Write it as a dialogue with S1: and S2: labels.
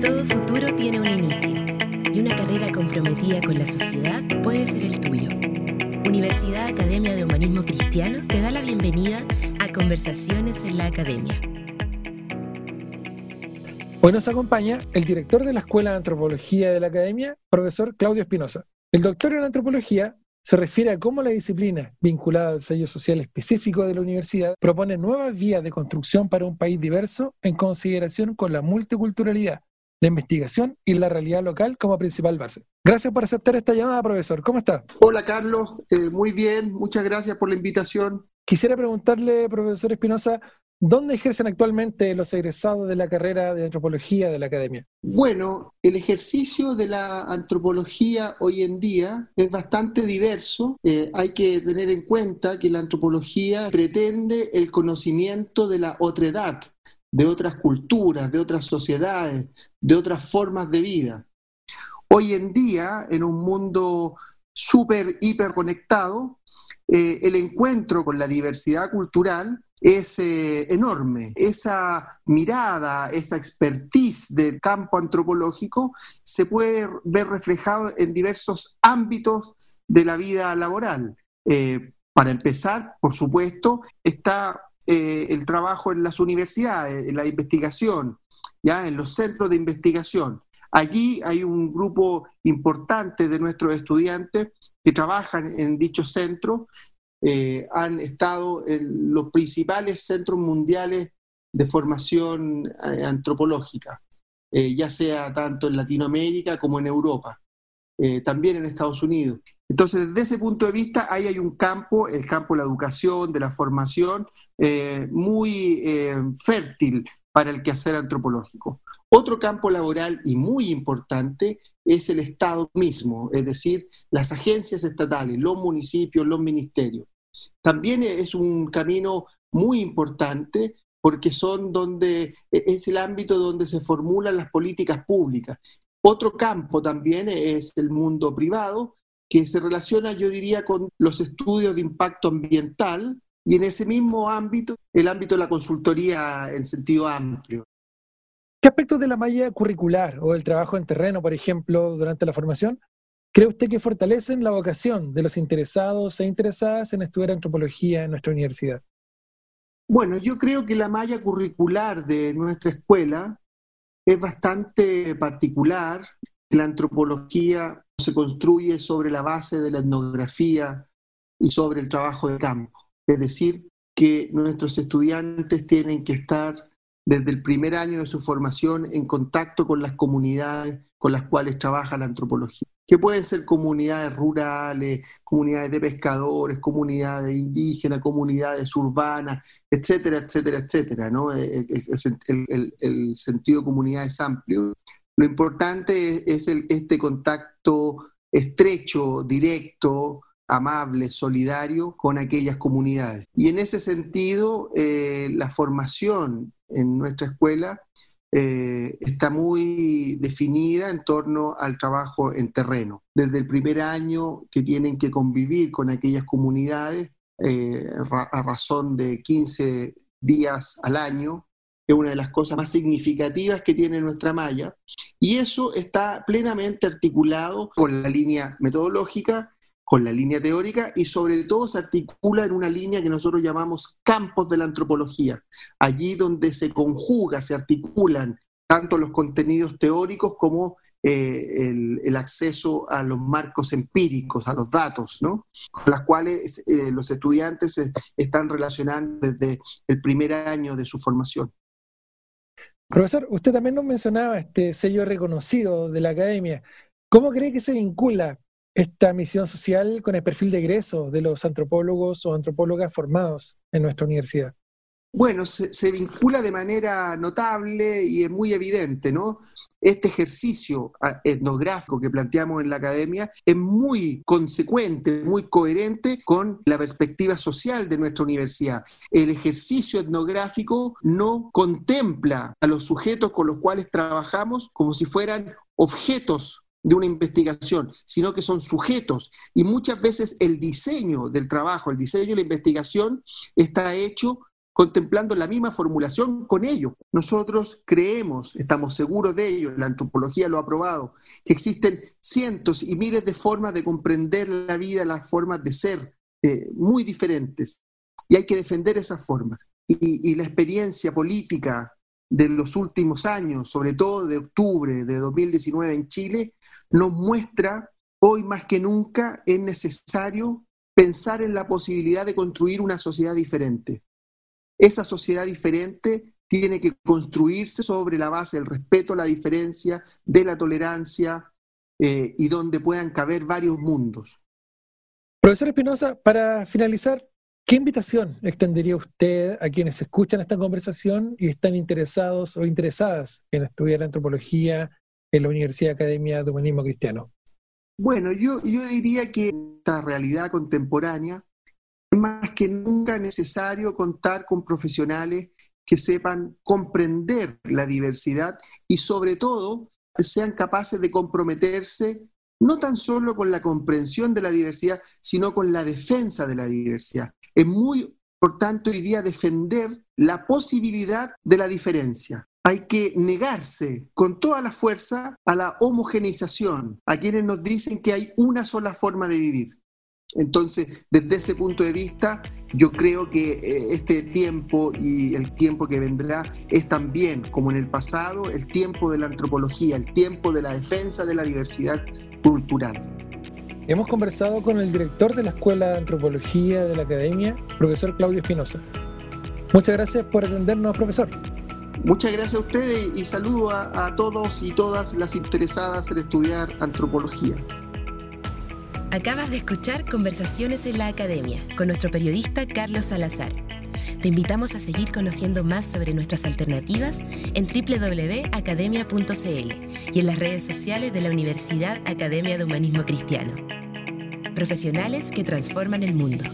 S1: Todo futuro tiene un inicio y una carrera comprometida con la sociedad puede ser el tuyo. Universidad Academia de Humanismo Cristiano te da la bienvenida a Conversaciones en la Academia.
S2: Hoy nos acompaña el director de la Escuela de Antropología de la Academia, profesor Claudio Espinosa. El doctor en antropología se refiere a cómo la disciplina, vinculada al sello social específico de la universidad, propone nuevas vías de construcción para un país diverso en consideración con la multiculturalidad, la investigación y la realidad local como principal base. Gracias por aceptar esta llamada, profesor. ¿Cómo está?
S3: Hola, Carlos. Eh, muy bien. Muchas gracias por la invitación.
S2: Quisiera preguntarle, profesor Espinosa, ¿Dónde ejercen actualmente los egresados de la carrera de antropología de la academia?
S3: Bueno, el ejercicio de la antropología hoy en día es bastante diverso. Eh, hay que tener en cuenta que la antropología pretende el conocimiento de la otredad, de otras culturas, de otras sociedades, de otras formas de vida. Hoy en día, en un mundo súper, hiper conectado, eh, el encuentro con la diversidad cultural es eh, enorme. Esa mirada, esa expertise del campo antropológico se puede ver reflejado en diversos ámbitos de la vida laboral. Eh, para empezar, por supuesto, está el trabajo en las universidades, en la investigación, ya en los centros de investigación. Allí hay un grupo importante de nuestros estudiantes que trabajan en dichos centros eh, han estado en los principales centros mundiales de formación eh, antropológica, eh, ya sea tanto en Latinoamérica como en Europa, también en Estados Unidos. Entonces, desde ese punto de vista, ahí hay un campo, el campo de la educación, de la formación, muy fértil para el quehacer antropológico. Otro campo laboral y muy importante es el Estado mismo, es decir, las agencias estatales, los municipios, los ministerios también es un camino muy importante porque son donde e, es el ámbito donde se formulan las políticas públicas. Otro campo también es el mundo privado, que se relaciona, yo diría, con los estudios de impacto ambiental y en ese mismo ámbito, el ámbito de la consultoría en sentido amplio.
S2: ¿Qué aspectos de la malla curricular o del trabajo en terreno, por ejemplo, durante la formación, ¿Cree usted que fortalecen la vocación de los interesados e interesadas en estudiar antropología en nuestra universidad?
S3: Bueno, yo creo que la malla curricular de nuestra escuela es bastante particular. La antropología se construye sobre la base de la etnografía y sobre el trabajo de campo. Es decir, que nuestros estudiantes tienen que estar desde el primer año de su formación en contacto con las comunidades con las cuales trabaja la antropología que pueden ser comunidades rurales, comunidades de pescadores, comunidades indígenas, comunidades urbanas, etcétera, etcétera, etcétera. ¿no? El, sentido comunidad es amplio. Lo importante es, este contacto estrecho, directo, amable, solidario con aquellas comunidades. Y en ese sentido, eh, la formación en nuestra escuela eh, está muy definida en torno al trabajo en terreno. Desde el primer año que tienen que convivir con aquellas comunidades eh, a razón de 15 días al año, es una de las cosas más significativas que tiene nuestra malla, y eso está plenamente articulado con la línea metodológica con la línea teórica y sobre todo se articula en una línea que nosotros llamamos campos de la antropología, allí donde se conjuga, se articulan tanto los contenidos teóricos como eh, el, acceso a los marcos empíricos, a los datos, ¿no? con las cuales eh, los estudiantes están relacionando desde el primer año de su formación.
S2: Profesor, usted también nos mencionaba este sello reconocido de la academia. ¿Cómo cree que se vincula esta misión social con el perfil de egreso de los antropólogos o antropólogas formados en nuestra universidad?
S3: Bueno, se, vincula de manera notable y es muy evidente, ¿no? Este ejercicio ah, etnográfico que planteamos en la academia es muy consecuente, muy coherente con la perspectiva social de nuestra universidad. El ejercicio etnográfico no contempla a los sujetos con los cuales trabajamos como si fueran objetos de una investigación, sino que son sujetos. Y muchas veces el diseño del trabajo, el diseño de la investigación está hecho contemplando la misma formulación con ellos. Nosotros creemos, estamos seguros de ello, la antropología lo ha probado, que existen cientos y miles de formas de comprender la vida, las formas de ser eh, muy diferentes. Y hay que defender esas formas. Y, y la experiencia política de los últimos años, sobre todo de octubre de 2019 en Chile, nos muestra hoy más que nunca es necesario pensar en la posibilidad de construir una sociedad diferente. Esa sociedad diferente tiene que construirse sobre la base del respeto a la diferencia, de la tolerancia eh, y donde puedan caber varios mundos.
S2: Profesor Espinosa, para finalizar, ¿qué invitación extendería usted a quienes escuchan esta conversación y están interesados o interesadas en estudiar antropología en la Universidad Academia de Humanismo Cristiano?
S3: Bueno, yo, yo diría que esta realidad contemporánea es más que nunca necesario contar con profesionales que sepan comprender la diversidad y sobre todo sean capaces de comprometerse no tan solo con la comprensión de la diversidad, sino con la defensa de la diversidad. Es muy importante hoy día defender la posibilidad de la diferencia hay que negarse con toda la fuerza a la homogeneización, a quienes nos dicen que hay una sola forma de vivir. Entonces, desde ese punto de vista, yo creo que eh, este tiempo y el tiempo que vendrá es también, como en el pasado, el tiempo de la antropología, el tiempo de la defensa de la diversidad cultural.
S2: Hemos conversado con el director de la Escuela de Antropología de la Academia, profesor Claudio Espinosa. Muchas gracias por atendernos, profesor.
S3: Muchas gracias a ustedes y saludo a, todos y todas las interesadas en estudiar antropología.
S1: Acabas de escuchar Conversaciones en la Academia con nuestro periodista Carlos Salazar. Te invitamos a seguir conociendo más sobre nuestras alternativas en www.academia.cl y en las redes sociales de la Universidad Academia de Humanismo Cristiano. Profesionales que transforman el mundo.